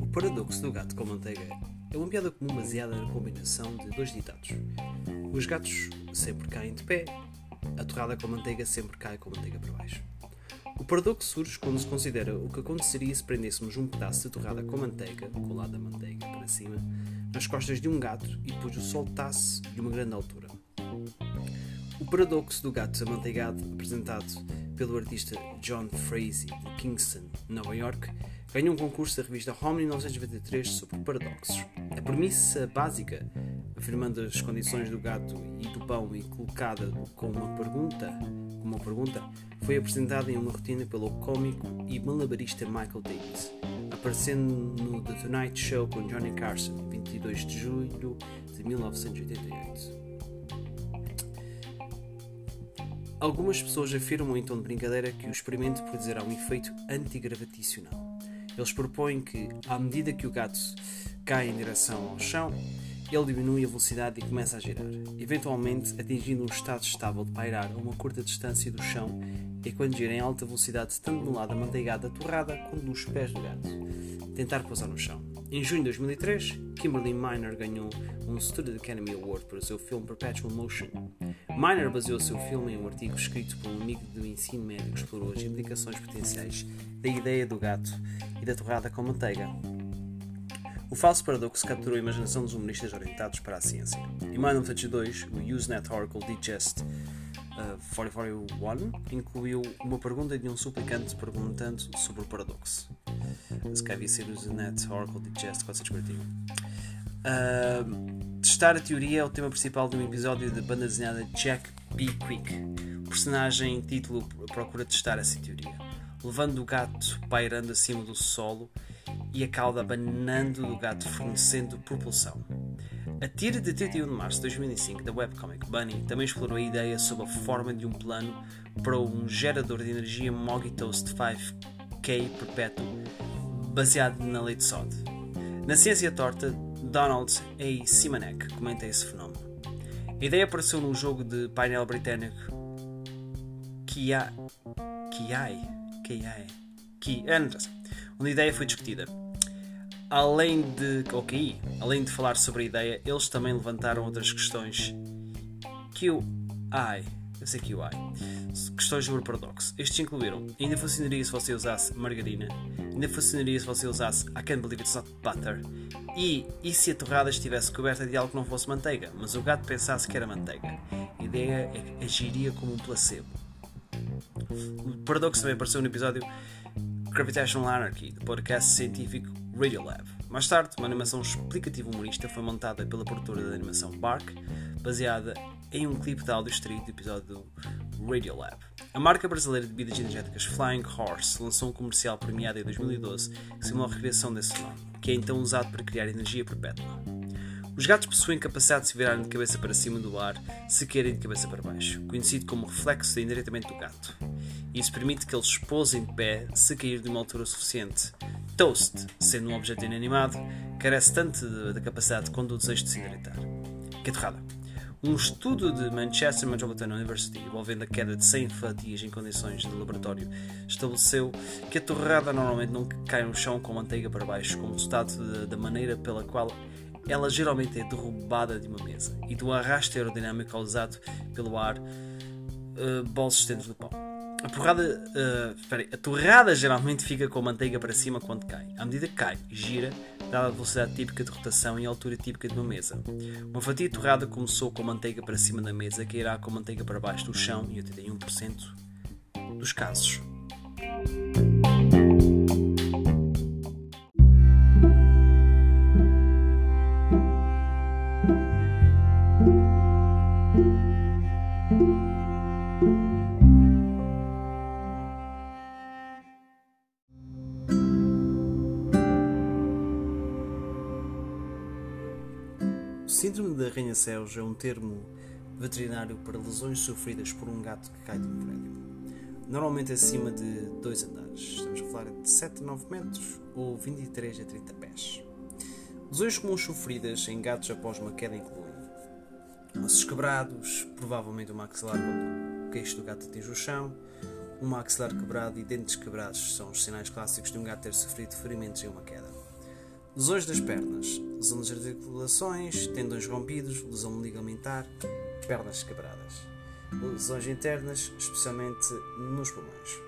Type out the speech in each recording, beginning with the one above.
O paradoxo do gato com manteiga é uma piada comum baseada na combinação de dois ditados. Os gatos sempre caem de pé, a torrada com manteiga sempre cai com manteiga para baixo. O paradoxo surge quando se considera o que aconteceria se prendêssemos um pedaço de torrada com manteiga, colado a manteiga para cima, nas costas de um gato e depois o soltasse de uma grande altura. O paradoxo do gato amanteigado, apresentado pelo artista John Frazee de Kingston, Nova York, ganhou um concurso da revista Home em 1993 sobre paradoxos. A premissa básica, afirmando as condições do gato e do pão e colocada com uma pergunta, uma pergunta, foi apresentada em uma rotina pelo cómico e malabarista Michael Davis, aparecendo no The Tonight Show com Johnny Carson, 22 de julho de 1988. Algumas pessoas afirmam tom de brincadeira que o experimento produzirá um efeito antigravitacional. Eles propõem que, à medida que o gato cai em direção ao chão, ele diminui a velocidade e começa a girar, eventualmente atingindo um estado estável de pairar a uma curta distância do chão e quando gira em alta velocidade tanto no lado amanteigado da torrada quanto nos pés do gato. Tentar pousar no chão. Em junho de 2003, Kimberly Miner ganhou um Student Academy Award o seu filme Perpetual Motion. Miner baseou seu filme em um artigo escrito por um amigo do ensino médio que explorou as implicações potenciais da ideia do gato e da torrada com manteiga. O falso paradoxo capturou a imaginação dos humoristas orientados para a ciência. Em 1982, o Usenet Oracle Digest uh, 441 incluiu uma pergunta de um suplicante perguntando sobre o paradoxo. Se calhar devia ser Usenet Oracle Digest 441. Uh, testar a teoria é o tema principal de um episódio da banda desenhada Jack B. Quick. O personagem em título procura testar essa teoria, levando o gato pairando acima do solo e a cauda abanando do gato fornecendo propulsão. A tira de 31 de março de 2005 da webcomic Bunny também explorou a ideia sob a forma de um plano para um gerador de energia Moggy Toast 5K perpétuo baseado na lei de Sod. Na ciência torta, Donald A. Simonek comenta esse fenómeno. A ideia apareceu num jogo de painel britânico Kiai. Kiai? Ki. Onde a ideia foi discutida. Além de. Ok, além de falar sobre a ideia, eles também levantaram outras questões. QI. Eu sei QI. Questões sobre paradoxo. Estes incluíram: ainda funcionaria se você usasse margarina? Ainda funcionaria se você usasse I can't believe it's not butter? E, e se a torrada estivesse coberta de algo que não fosse manteiga, mas o gato pensasse que era manteiga? A ideia é agiria como um placebo. O paradoxo também apareceu no episódio Gravitational Anarchy, do podcast científico Radiolab. Mais tarde, uma animação explicativa humorista foi montada pela produtora de animação Bark, baseada em um clipe de áudio extraído do episódio Radiolab. A marca brasileira de bebidas energéticas Flying Horse lançou um comercial premiado em 2012 que simula a recriação desse fenómeno, que é então usado para criar energia perpétua. Os gatos possuem capacidade de se virarem de cabeça para cima do ar se querem de cabeça para baixo, conhecido como reflexo de endireitamento do gato. Isso permite que eles pousem de pé se cair de uma altura suficiente. Toast, sendo um objeto inanimado, carece tanto da capacidade quanto do desejo de se endireitar. Que torrada! Um estudo de Manchester Metropolitan University envolvendo a queda de 100 fatias em condições de laboratório estabeleceu que a torrada normalmente não cai no chão com manteiga para baixo, como resultado da maneira pela qual ela geralmente é derrubada de uma mesa e do arrasto aerodinâmico causado pelo ar uh, bolsos dentro do pão. A, porrada, uh, a torrada geralmente fica com a manteiga para cima quando cai. À medida que cai, gira, dada a velocidade típica de rotação e a altura típica de uma mesa. Uma fatia torrada começou com a manteiga para cima da mesa, que irá com a manteiga para baixo do chão em 81% dos casos. Síndrome de arranha-céus é um termo veterinário para lesões sofridas por um gato que cai de um prédio. Normalmente acima de dois andares. Estamos a falar de 7 a 9 metros ou 23 a 30 pés. Lesões comuns sofridas em gatos após uma queda incluem ossos quebrados, provavelmente o maxilar quando o queixo do gato atinge o chão, um maxilar quebrado e dentes quebrados são os sinais clássicos de um gato ter sofrido ferimentos em uma queda. Lesões das pernas, lesão das articulações, tendões rompidos, lesão ligamentar, pernas quebradas. Lesões internas, especialmente nos pulmões.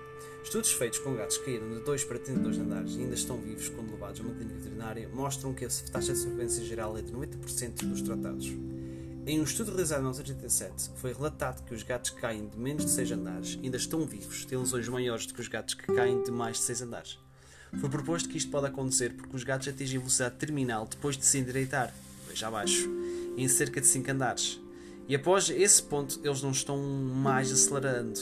Estudos feitos com gatos que caíram de 2 para 32 andares e ainda estão vivos quando levados a uma clínica veterinária mostram que a taxa de sobrevivência geral é de 90% dos tratados. Em um estudo realizado em 1987, foi relatado que os gatos que caem de menos de 6 andares ainda estão vivos, têm lesões maiores do que os gatos que caem de mais de 6 andares. Foi proposto que isto pode acontecer porque os gatos atingem velocidade terminal depois de se endireitar, veja abaixo, em cerca de 5 andares. E após esse ponto, eles não estão mais acelerando,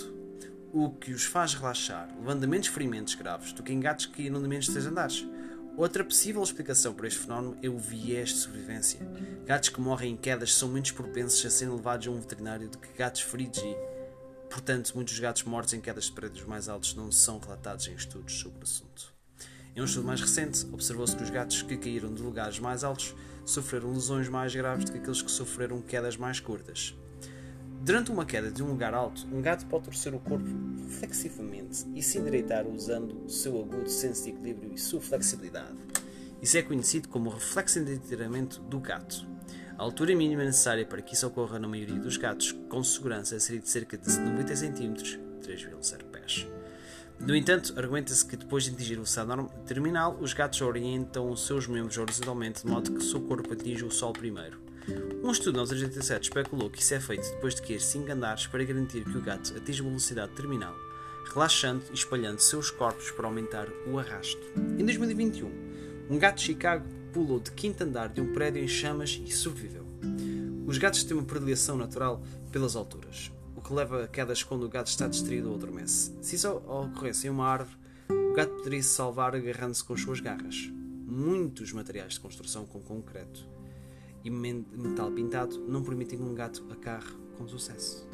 o que os faz relaxar, levando a menos ferimentos graves do que em gatos que caíram de menos de 6 andares. Outra possível explicação para este fenómeno é o viés de sobrevivência. Gatos que morrem em quedas são menos propensos a serem levados a um veterinário do que gatos feridos e, portanto, muitos gatos mortos em quedas de prédios mais altos não são relatados em estudos sobre o assunto. Em um estudo mais recente, observou-se que os gatos que caíram de lugares mais altos sofreram lesões mais graves do que aqueles que sofreram quedas mais curtas. Durante uma queda de um lugar alto, um gato pode torcer o corpo flexivamente e se endireitar usando o seu agudo senso de equilíbrio e sua flexibilidade. Isso é conhecido como reflexo endireitamento do gato. A altura mínima necessária para que isso ocorra na maioria dos gatos com segurança seria de cerca de 90 cm, 3,0 pés. No entanto, argumenta-se que depois de atingir o estado terminal, os gatos orientam os seus membros horizontalmente de modo que o seu corpo atinja o solo primeiro. Um estudo em 1987 especulou que isso é feito depois de cair 5 andares para garantir que o gato atinja uma velocidade terminal, relaxando e espalhando seus corpos para aumentar o arrasto. Em 2021, um gato de Chicago pulou de quinto andar de um prédio em chamas e sobreviveu. Os gatos têm uma predileção natural pelas alturas, que leva a quedas quando o gato está distraído ou adormece. Se isso ocorresse em uma árvore, o gato poderia se salvar agarrando-se com as suas garras. Muitos materiais de construção com concreto e metal pintado não permitem que um gato acarre com sucesso.